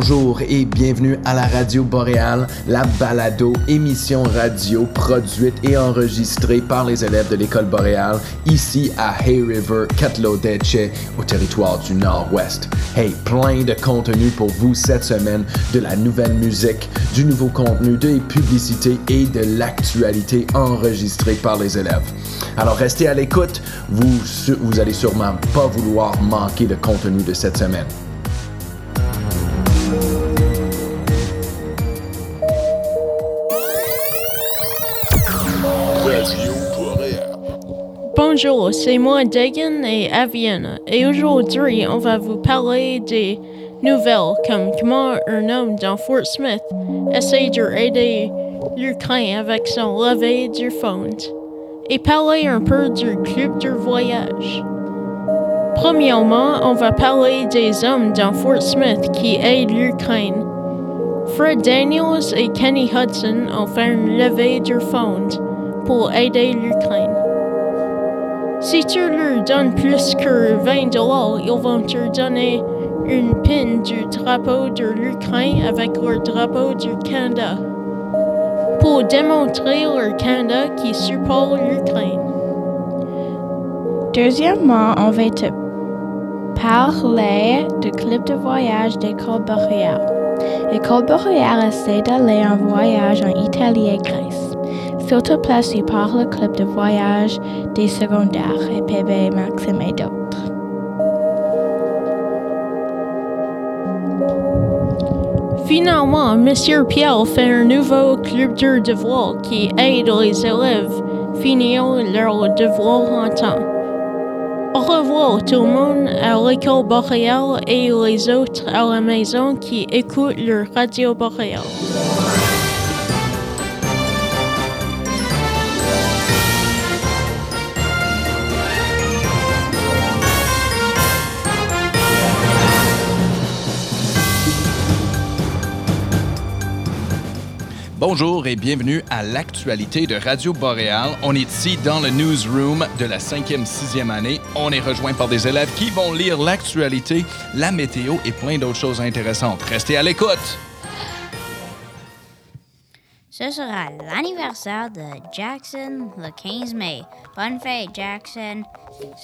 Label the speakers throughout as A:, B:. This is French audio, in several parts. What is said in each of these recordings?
A: Bonjour et bienvenue à la Radio Boréale, la balado émission radio produite et enregistrée par les élèves de l'école boréale ici à Hay River, Catlodeche, au territoire du Nord-Ouest. Hey, plein de contenu pour vous cette semaine, de la nouvelle musique, du nouveau contenu, des publicités et de l'actualité enregistrée par les élèves. Alors restez à l'écoute, vous, vous allez sûrement pas vouloir manquer le contenu de cette semaine.
B: Bonjour, c'est moi Dagan et Avienne et aujourd'hui on va vous parler des nouvelles comme comment un homme dans Fort Smith essaie d'aider l'Ukraine avec son levée du fond et parler un peu du club de voyage. Premièrement, on va parler des hommes dans Fort Smith qui aident l'Ukraine. Fred Daniels et Kenny Hudson ont fait une levée de fonds pour aider l'Ukraine. Si tu leur donnes plus que 20 dollars, ils vont te donner une pin du drapeau de l'Ukraine avec le drapeau du Canada pour démontrer le Canada qui supporte l'Ukraine.
C: Deuxièmement, on va te parler du club de voyage d'École boréale. L'école boréale essaie d'aller en voyage en Italie et Grèce filtre placé par le club de voyage des secondaires et PB Maxime et d'autres.
B: Finalement, Monsieur Pierre fait un nouveau club de devoir qui aide les élèves finir leur devoir en temps. Au revoir tout le monde à l'école boréale et les autres à la maison qui écoutent leur radio boréale.
D: Bonjour et bienvenue à l'actualité de Radio Boréal. On est ici dans le newsroom de la cinquième, sixième année. On est rejoint par des élèves qui vont lire l'actualité, la météo et plein d'autres choses intéressantes. Restez à l'écoute.
E: Ce sera l'anniversaire de Jackson le 15 mai. Bonne fête, Jackson.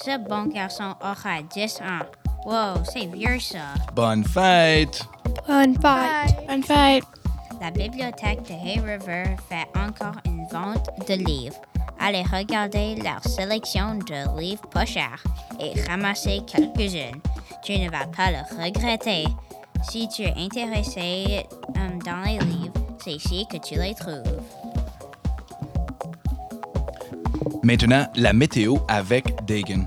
E: Ce bon garçon aura 10 ans. Wow, c'est vieux ça.
D: Bonne fête!
C: Bonne fête! Bonne fête!
E: La bibliothèque de Hay River fait encore une vente de livres. Allez regarder leur sélection de livres pas chers et ramasser quelques-unes. Tu ne vas pas le regretter. Si tu es intéressé um, dans les livres, c'est ici que tu les trouves.
D: Maintenant, la météo avec Dagan.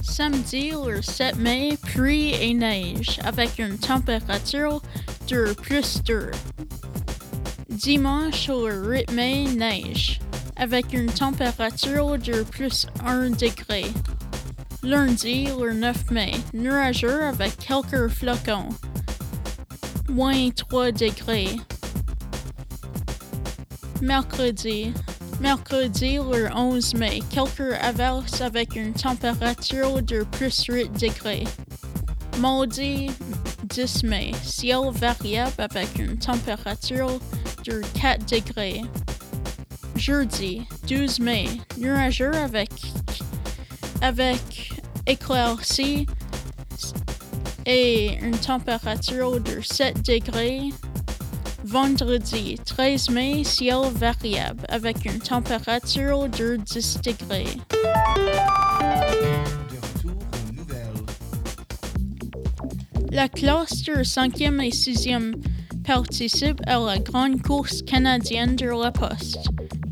B: Samedi, le 7 mai, pluie et neige avec une température de plus 2. Dimanche, 8 mai, neige avec une température de plus 1 degré. Lundi, le 9 mai, nuageux avec quelques flocons. Moins 3 degrés. Mercredi, Mercredi, le 11 mai, quelques averses avec une température de plus 8 degrés. Mardi, 10 mai, ciel variable avec une température de 4 degrés. Jeudi, 12 mai, nuageux avec, avec éclaircies et une température de 7 degrés. Vendredi, 13 mai, ciel variable avec une température de 10 degrés. La classe de 5e et 6e participe à la grande course canadienne de la poste.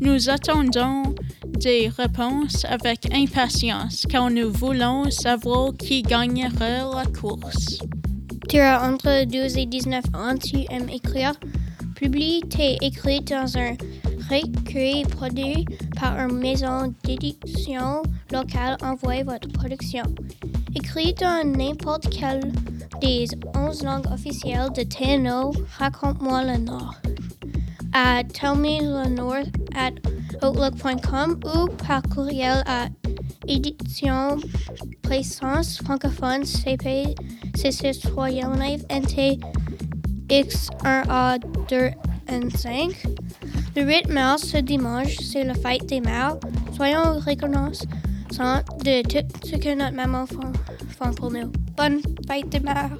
B: Nous attendons des réponses avec impatience car nous voulons savoir qui gagnerait la course.
F: Tu as entre 12 et 19 ans, tu aimes écrire. Publie tes écrits dans un recueil produit par une maison d'édition locale. Envoyez votre production. Écrit dans n'importe quelle des 11 langues officielles de TNO, raconte-moi le Nord. À tellmellenord at outlook.com ou par courriel à édition présence francophone CP c'est citoyen NT X1A 2 n 5. Le 8 mars, ce dimanche, c'est la fête des mères. Soyons reconnaissants de tout ce que notre maman fait pour nous. Bonne fête des mères!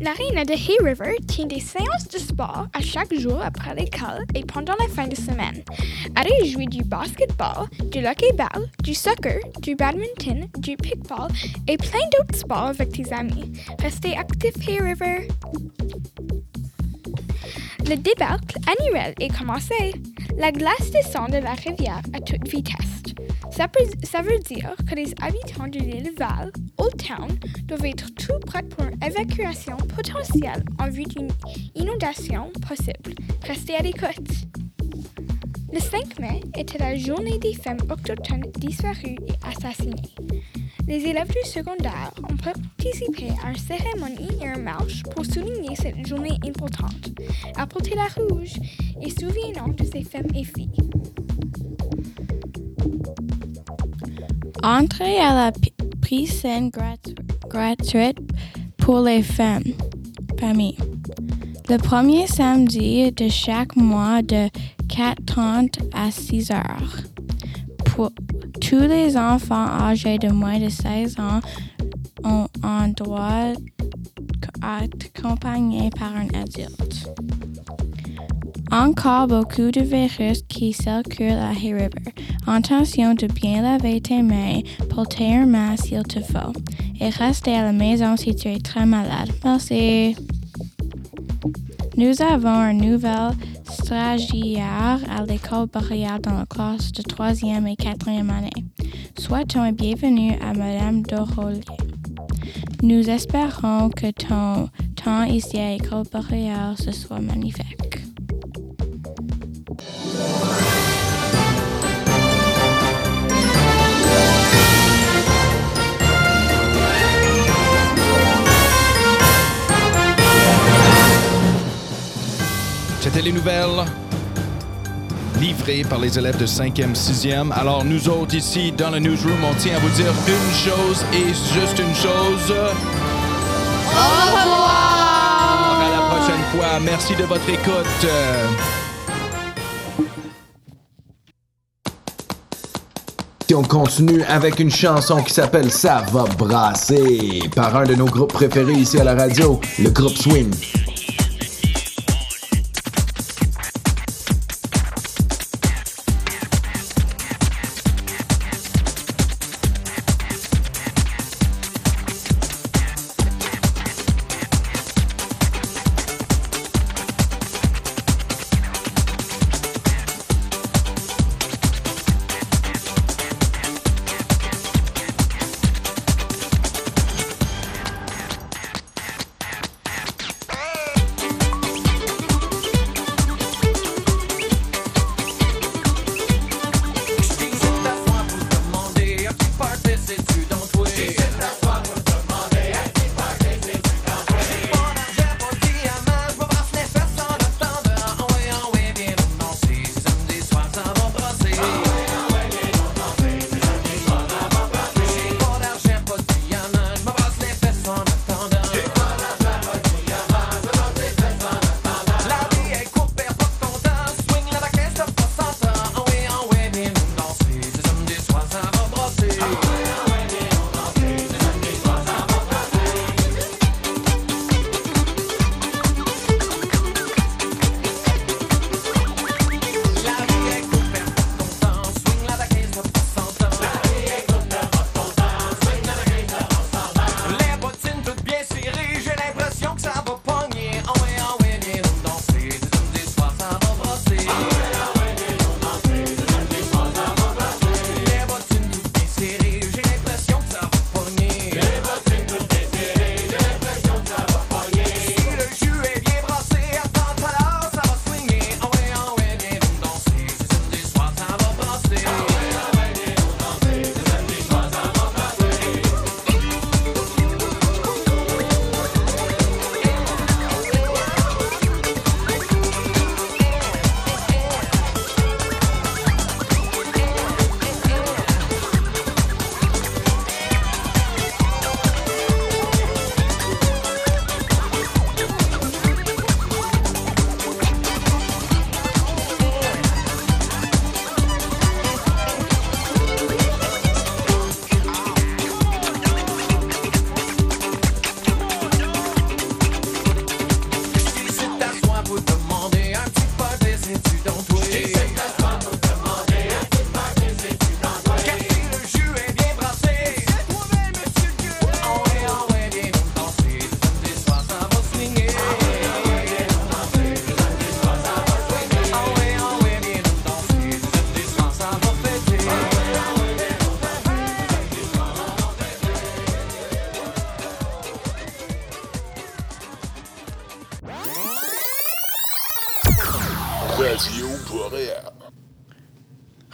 G: L'Arena de Hay River tient des séances de sport à chaque jour après l'école et pendant la fin de semaine. Allez jouer du basketball, du hockey-ball, du soccer, du badminton, du pickball et plein d'autres sports avec tes amis. Restez actifs Hay River! Le débâcle annuel est commencé. La glace descend de la rivière à toute vitesse. Ça, veut dire que les habitants de l'île Val, Old Town, doivent être tout prêts pour une évacuation potentielle en vue d'une inondation possible. Restez à l'écoute. Le 5 mai était la journée des femmes autochtones disparues et assassinées. Les élèves du secondaire ont participé à une cérémonie et une marche pour souligner cette journée importante. Apportez la rouge et souvenons de ces femmes et filles.
C: Entrée à la piscine gratuite pour les femmes. Famille. Le premier samedi de chaque mois de 4h30 à 6 heures. Pour tous les enfants âgés de moins de 16 ans ont un droit à être accompagnés par un adulte. Encore beaucoup de virus qui circulent à River. Attention de bien laver tes mains, porter un masque s'il te faut et rester à la maison si tu es très malade. Merci. Nous avons un nouvel stagiaire à l'école boréale dans la classe de troisième et quatrième année. Souhaitons et bienvenue à Madame Dorolier. Nous espérons que ton temps ici à l'école boréale ce soit magnifique.
D: C'était les nouvelles livrées par les élèves de 5e, 6e. Alors nous autres ici dans le newsroom, on tient à vous dire une chose et juste une chose. Au revoir! À la prochaine fois. Merci de votre écoute.
A: Et on continue avec une chanson qui s'appelle Ça va brasser par un de nos groupes préférés ici à la radio, le groupe Swing.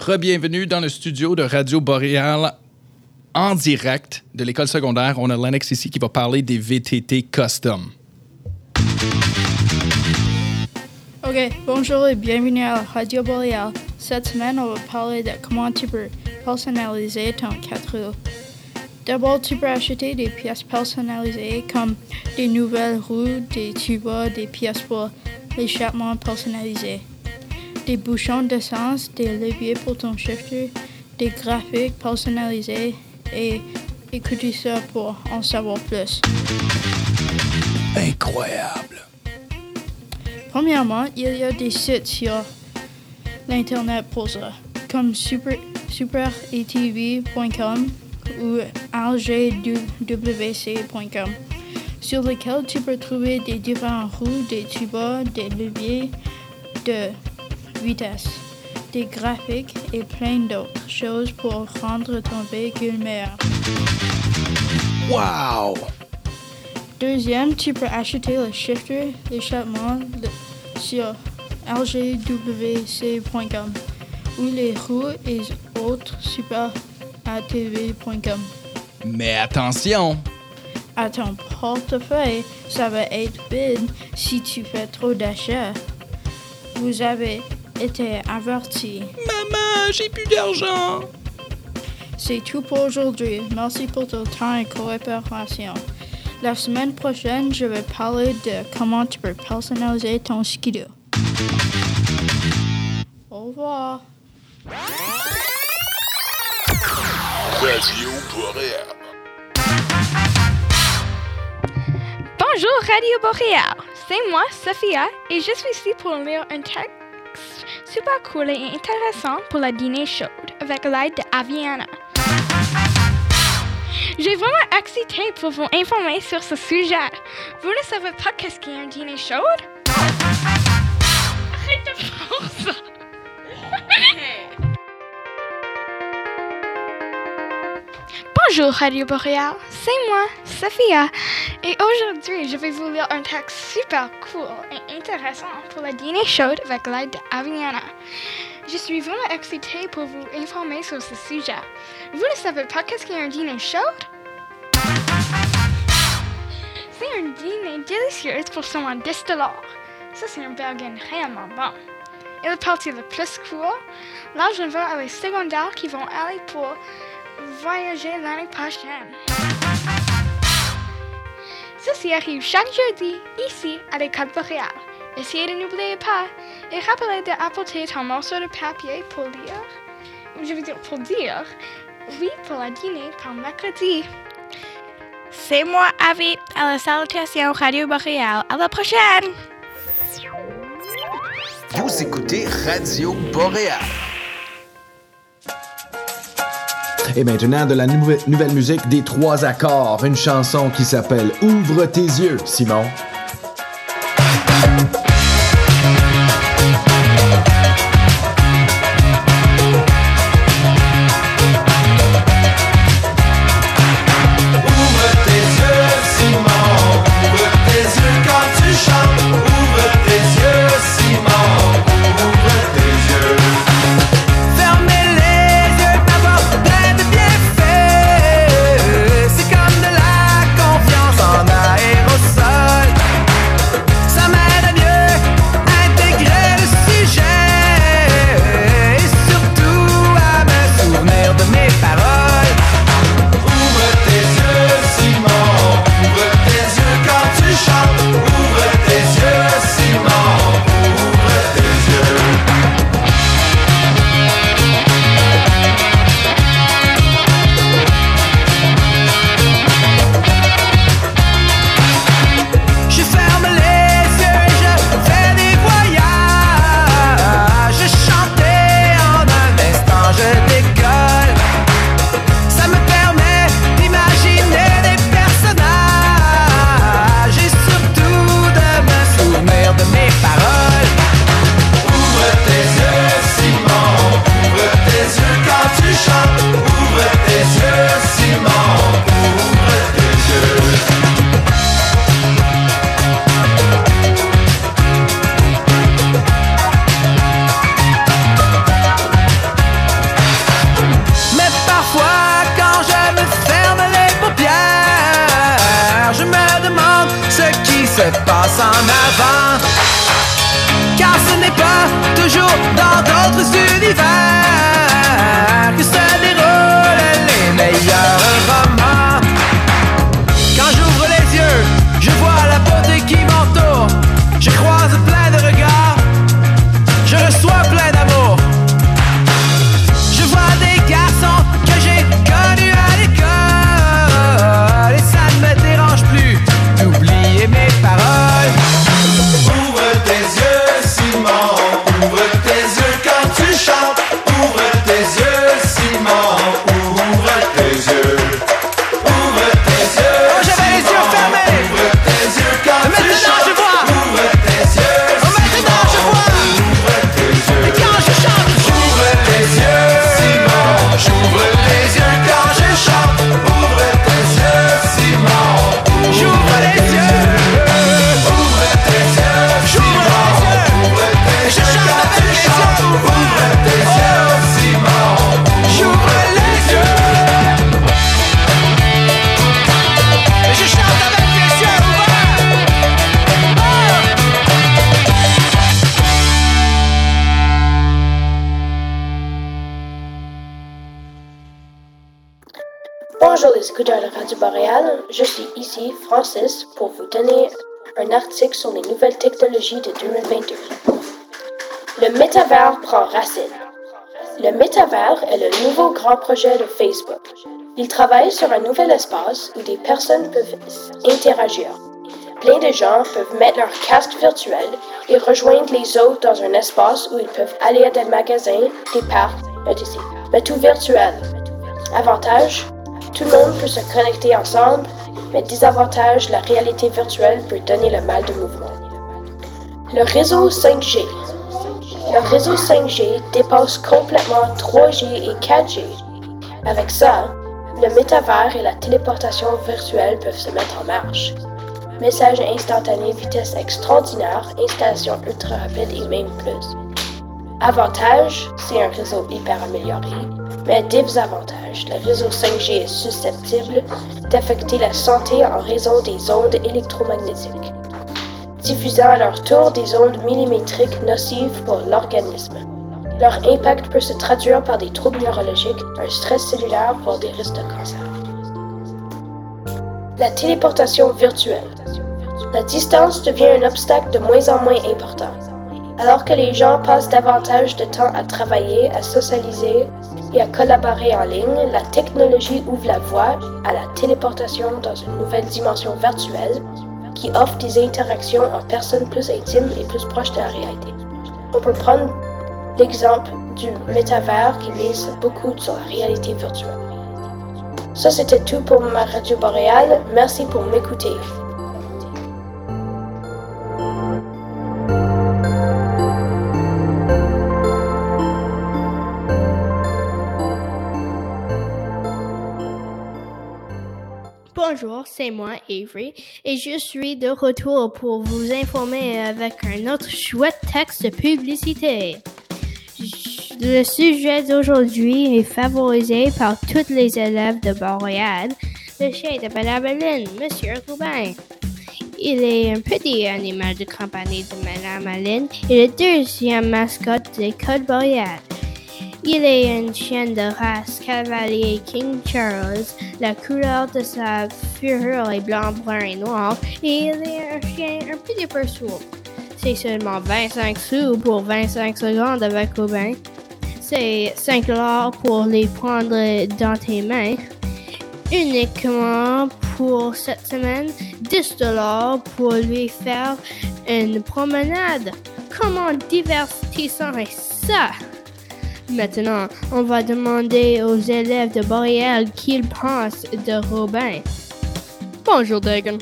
D: Rebienvenue dans le studio de Radio Boréal en direct de l'école secondaire. On a Lennox ici qui va parler des VTT custom.
H: Ok, bonjour et bienvenue à Radio Boréal. Cette semaine, on va parler de comment tu peux personnaliser ton 4 roues. D'abord, tu peux acheter des pièces personnalisées comme des nouvelles roues, des tubes, des pièces pour l'échappement personnalisé, des bouchons d'essence, des leviers pour ton shifter, des graphiques personnalisés et écoutez ça pour en savoir plus.
D: Incroyable.
H: Premièrement, il y a des sites sur l'Internet pour ça, comme super, superatv.com ou rgwc.com, sur lesquels tu peux trouver des différents roues, des tubes, des leviers de vitesse, des graphiques et plein d'autres choses pour rendre ton véhicule meilleur.
D: Wow!
H: Deuxième, tu peux acheter le shifter d'échappement sur lgwc.com ou les roues et autres superatv.com.
D: Mais attention!
H: À ton portefeuille, ça va être vide si tu fais trop d'achats. Vous avez été averti.
D: Maman, j'ai plus d'argent!
H: C'est tout pour aujourd'hui. Merci pour ton temps et coopération. La semaine prochaine, je vais parler de comment tu peux personnaliser ton skidoo. Au revoir.
I: Radio Boréal.
G: Bonjour Radio Boréal, c'est moi, Sophia, et je suis ici pour lire un texte super cool et intéressant pour la dîner chaude avec l'aide de Aviana. J'ai vraiment excité pour vous informer sur ce sujet. Vous ne savez pas qu'est-ce qu'est un dîner chaud? Arrête de faire ça! Bonjour Radio Boréal, c'est moi, Sophia, et aujourd'hui je vais vous lire un texte super cool et intéressant pour la dîner chaude avec l'aide d'Aviana. Je suis vraiment excitée pour vous informer sur ce sujet. Vous ne savez pas qu'est-ce qu'est dîner chaud? C'est un dîner délicieux pour seulement 10 dollars. Ça, c'est un burger réellement bon. Et la partie la plus cool, l'argent va à les secondaires qui vont aller pour voyager l'année prochaine. Ceci arrive chaque jeudi ici à l'école boréale. Essayez de n'oublier pas et rappelez d'apporter ton morceau de papier pour lire, je veux dire pour dire, oui pour la dîner par mercredi. C'est moi, Avi, à la salutation Radio Boréal. À la prochaine!
A: Vous écoutez Radio Boréal. Et maintenant, de la nouvelle, musique des trois accords, une chanson qui s'appelle Ouvre tes yeux, Simon.
J: Se passe en avant. Car ce n'est pas toujours dans d'autres univers
K: Pour vous donner un article sur les nouvelles technologies de 2022. Le métavers prend racine. Le métavers est le nouveau grand projet de Facebook. Il travaille sur un nouvel espace où des personnes peuvent interagir. Plein de gens peuvent mettre leur casque virtuel et rejoindre les autres dans un espace où ils peuvent aller à des magasins, des parcs, etc. Mais tout virtuel. Avantage, tout le monde peut se connecter ensemble, mais désavantage, la réalité virtuelle peut donner le mal de mouvement. Le réseau 5G. Le réseau 5G dépasse complètement 3G et 4G. Avec ça, le métavers et la téléportation virtuelle peuvent se mettre en marche. Message instantané, vitesse extraordinaire, installation ultra rapide et même plus. Avantage, c'est un réseau hyper amélioré, mais désavantage, le réseau 5G est susceptible d'affecter la santé en raison des ondes électromagnétiques, diffusant à leur tour des ondes millimétriques nocives pour l'organisme. Leur impact peut se traduire par des troubles neurologiques, un stress cellulaire, voire des risques de cancer. La téléportation virtuelle. La distance devient un obstacle de moins en moins important. Alors que les gens passent davantage de temps à travailler, à socialiser et à collaborer en ligne, la technologie ouvre la voie à la téléportation dans une nouvelle dimension virtuelle qui offre des interactions en personnes plus intimes et plus proches de la réalité. On peut prendre l'exemple du métavers qui mise beaucoup sur la réalité virtuelle. Ça, c'était tout pour ma radio boréale. Merci pour m'écouter.
L: Bonjour, c'est moi, Avery, et je suis de retour pour vous informer avec un autre chouette texte de publicité. Le sujet d'aujourd'hui est favorisé par tous les élèves de Montréal, le chien de Madame Monsieur Rubin. Il est un petit animal de compagnie de Madame Aline et le deuxième mascotte de l'école boréale. Il est une chienne de race Cavalier King Charles. La couleur de sa fureur est blanc, brun et noir. Et il est un chien un petit peu sourd. C'est seulement 25 sous pour 25 secondes avec Robin. C'est 5 dollars pour les prendre dans tes mains. Uniquement pour cette semaine, 10 dollars pour lui faire une promenade. Comment divertissant est ça? Maintenant, on va demander aux élèves de Boréal qu'ils pensent de Robin. Bonjour, Dagan.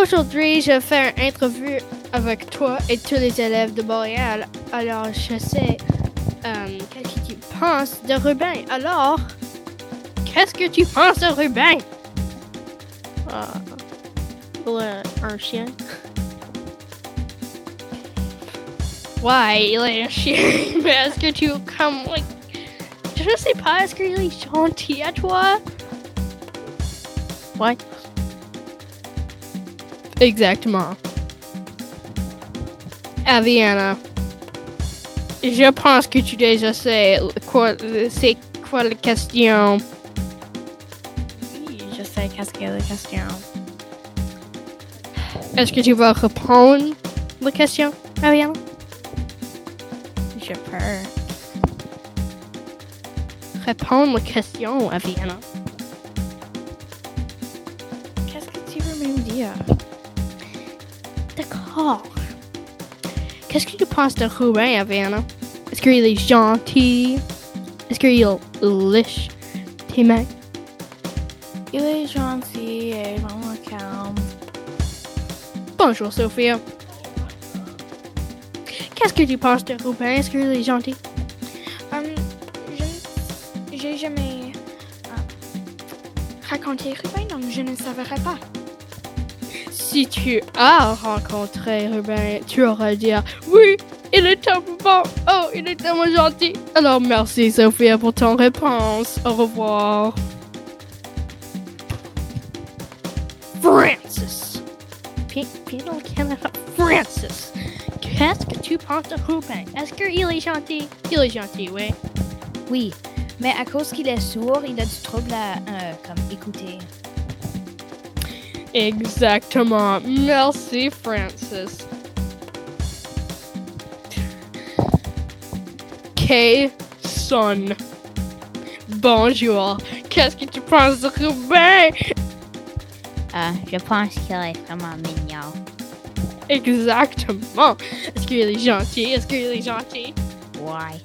L: Aujourd'hui, je vais faire une entrevue avec toi et tous les élèves de Boréal. Alors, je sais euh, qu'est-ce que tu penses de Rubin. Alors, qu'est-ce que tu penses de Rubin?
M: Ouais, un chien.
L: Ouais, il est un chien. Mais est-ce que tu comme like, je sais pas, est-ce qu'il est gentil à toi?
M: Ouais. Exactement. Aviana, je pense que tu déjà sais quoi, c'est quoi la question.
C: Oui, je sais qu'est-ce que la question.
M: Est-ce que tu vas répondre la question, Aviana?
C: Peux.
M: Répondre la question, Aviana.
C: Qu'est-ce que tu veux me dire?
M: D'accord. Qu'est-ce que tu penses de Ruben, Aviana? Est-ce qu'il est gentil? Est-ce qu'il liche tes mains?
C: Il est gentil et vraiment calme.
M: Bonjour, Sophia. Qu'est-ce que tu penses de Ruben? Est-ce qu'il est gentil?
G: Hum, je j'ai jamais euh, raconté Ruben, donc je ne savais pas.
M: Si tu as rencontré Ruben, tu auras dire oui, il est tellement bon. Oh, il est tellement gentil. Alors merci Sophia pour ton réponse. Au revoir. Francis. Le Canada. Francis. Qu'est-ce que tu penses de Ruben? Est-ce qu'il est gentil? Il est gentil, oui.
E: Oui, mais à cause qu'il est sourd, il a du trouble à euh, comme écouter.
M: Exactement. Merci, Francis. K. Son. Bonjour. Qu'est-ce que tu penses de Ruben?
E: Euh, je pense qu'il est vraiment mignon.
M: Exactement. Est-ce qu'il est gentil? Est-ce qu'il est gentil?
E: Ouais,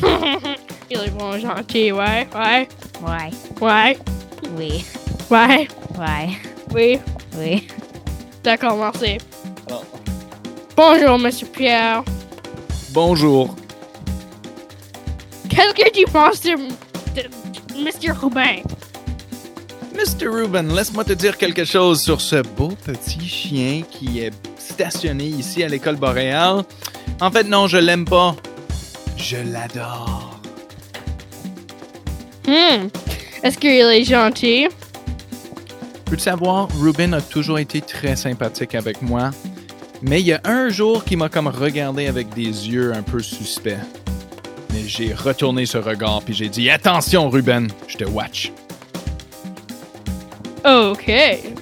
M: il est vraiment gentil, ouais, ouais,
E: ouais,
M: ouais,
E: oui,
M: ouais,
E: ouais,
M: oui.
E: oui.
M: D'accord, merci.
D: Alors.
M: Bonjour, Monsieur Pierre.
D: Bonjour.
M: Qu'est-ce que tu penses de, de Mr. Ruben?
D: Mr. Ruben, laisse-moi te dire quelque chose sur ce beau petit chien qui est stationné ici à l'école boréale. En fait, non, je l'aime pas. Je l'adore.
M: Hmm. Est-ce qu'il est gentil?
D: Peux-tu savoir, Ruben a toujours été très sympathique avec moi. Mais il y a un jour qui m'a comme regardé avec des yeux un peu suspects. Mais j'ai retourné ce regard puis j'ai dit Attention, Ruben, je te watch.
M: Ok.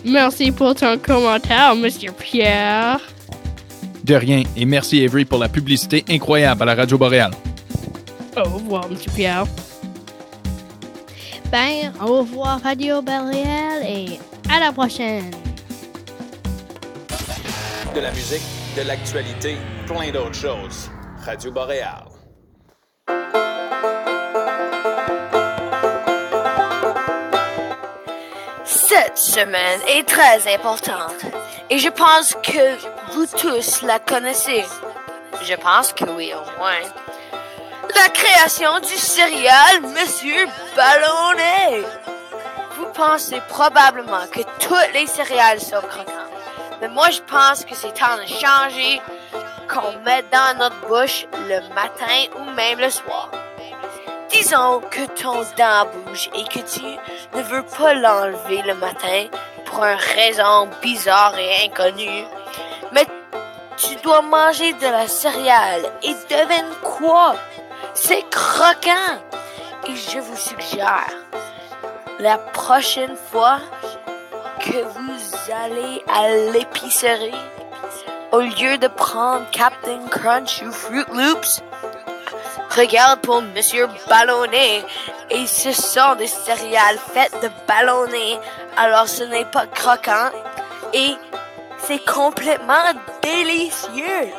M: Merci pour ton commentaire, Monsieur Pierre.
D: De rien, et merci Avery pour la publicité incroyable à la radio boréale.
M: Au revoir, Monsieur Pierre. Ben, au revoir, Radio Bariel, et à la prochaine.
N: De la musique, de l'actualité, plein d'autres choses. Radio Boréal.
O: Cette semaine est très importante et je pense que vous tous la connaissez. Je pense que oui, au moins. La création du céréal Monsieur Ballonnet. Vous pensez probablement que toutes les céréales sont croquantes. Mais moi, je pense que c'est temps de changer qu'on met dans notre bouche le matin ou même le soir. Disons que ton dent bouge et que tu ne veux pas l'enlever le matin pour une raison bizarre et inconnue. Mais tu dois manger de la céréale et devine quoi? C'est croquant! Et je vous suggère, la prochaine fois que vous allez à l'épicerie, au lieu de prendre Captain Crunch ou Fruit Loops, regarde pour Monsieur Ballonnet. Et ce sont des céréales faites de ballonnet, alors ce n'est pas croquant et c'est complètement délicieux.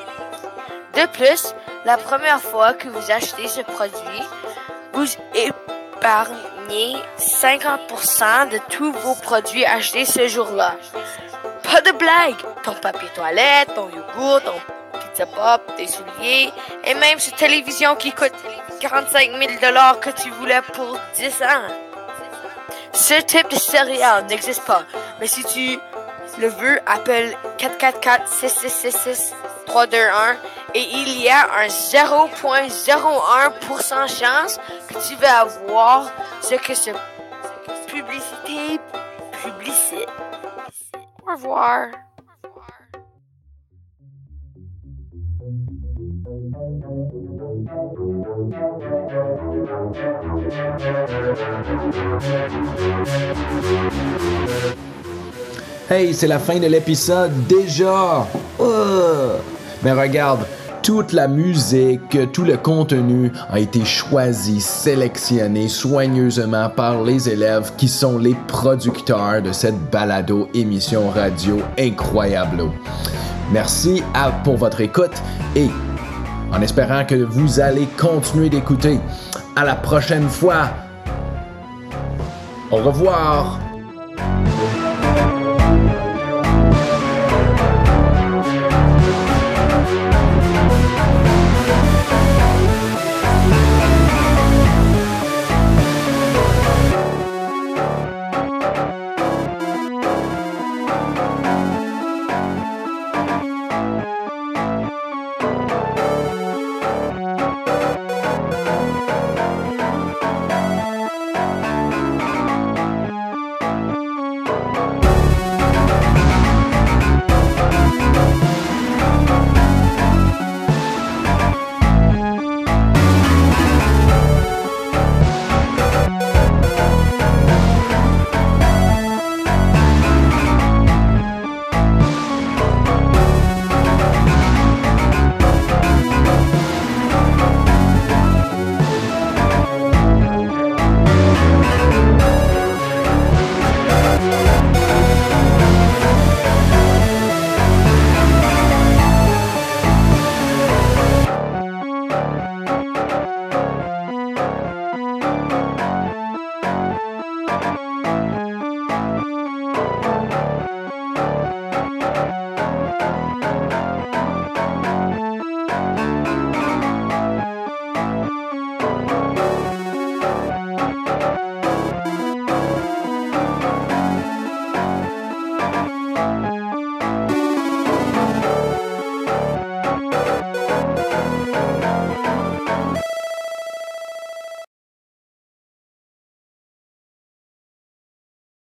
O: De plus, la première fois que vous achetez ce produit, vous épargnez 50% de tous vos produits achetés ce jour-là. Pas de blague! Ton papier toilette, ton yogourt, ton pizza pop, tes souliers, et même cette télévision qui coûte 45 000 que tu voulais pour 10 ans. Ce type de céréale n'existe pas, mais si tu le veux, appelle 444-6666-321 et il y a un 0.01% chance que tu vas avoir ce que ce publicité publicite. Au revoir.
A: Hey, c'est la fin de l'épisode déjà! Euh. Mais regarde, toute la musique, tout le contenu a été choisi, sélectionné soigneusement par les élèves qui sont les producteurs de cette balado émission radio incroyable. Merci pour votre écoute et en espérant que vous allez continuer d'écouter. À la prochaine fois. Au revoir.